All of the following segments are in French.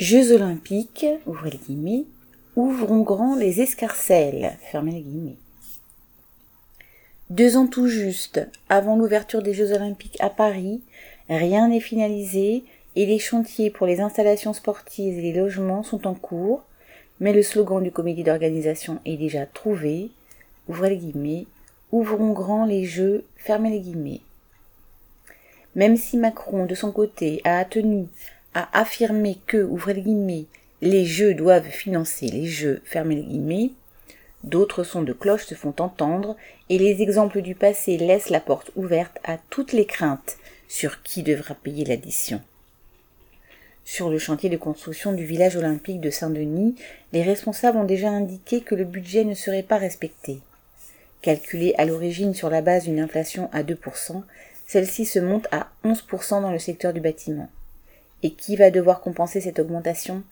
Jeux olympiques, ouvrez les guillemets, ouvrons grand les escarcelles, fermez les guillemets. Deux ans tout juste avant l'ouverture des Jeux olympiques à Paris, rien n'est finalisé et les chantiers pour les installations sportives et les logements sont en cours, mais le slogan du comité d'organisation est déjà trouvé, ouvrez les guillemets, ouvrons grand les Jeux, fermez les guillemets. Même si Macron, de son côté, a tenu à affirmer que, ouvrez les guillemets, les jeux doivent financer les jeux, fermez les guillemets, d'autres sons de cloche se font entendre et les exemples du passé laissent la porte ouverte à toutes les craintes sur qui devra payer l'addition. Sur le chantier de construction du village olympique de Saint-Denis, les responsables ont déjà indiqué que le budget ne serait pas respecté. Calculé à l'origine sur la base d'une inflation à 2%, celle-ci se monte à 11% dans le secteur du bâtiment. Et qui va devoir compenser cette augmentation?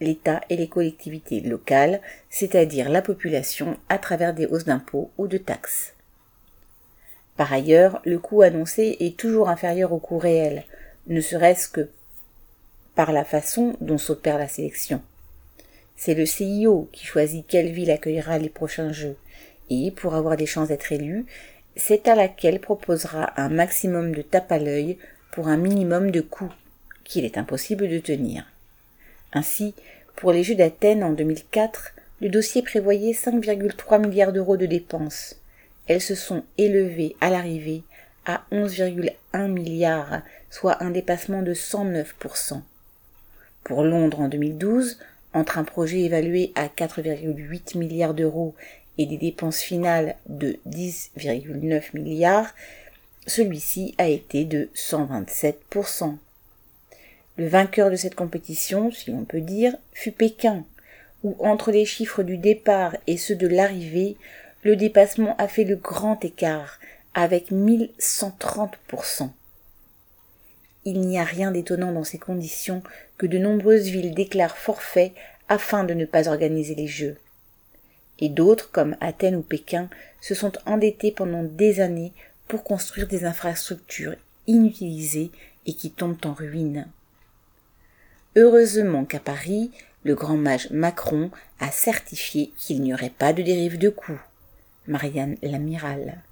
L'État et les collectivités locales, c'est-à-dire la population à travers des hausses d'impôts ou de taxes. Par ailleurs, le coût annoncé est toujours inférieur au coût réel, ne serait-ce que par la façon dont s'opère la sélection. C'est le CIO qui choisit quelle ville accueillera les prochains Jeux, et pour avoir des chances d'être élu, c'est à laquelle proposera un maximum de tape à l'œil pour un minimum de coûts qu'il est impossible de tenir. Ainsi, pour les Jeux d'Athènes en 2004, le dossier prévoyait 5,3 milliards d'euros de dépenses. Elles se sont élevées à l'arrivée à 11,1 milliards, soit un dépassement de 109%. Pour Londres en 2012, entre un projet évalué à 4,8 milliards d'euros et des dépenses finales de 10,9 milliards, celui-ci a été de 127%. Le vainqueur de cette compétition, si l'on peut dire, fut Pékin, où entre les chiffres du départ et ceux de l'arrivée, le dépassement a fait le grand écart, avec 1130%. Il n'y a rien d'étonnant dans ces conditions que de nombreuses villes déclarent forfait afin de ne pas organiser les Jeux. Et d'autres, comme Athènes ou Pékin, se sont endettés pendant des années pour construire des infrastructures inutilisées et qui tombent en ruine. Heureusement qu'à Paris, le grand mage Macron a certifié qu'il n'y aurait pas de dérive de coûts. Marianne l'amiral.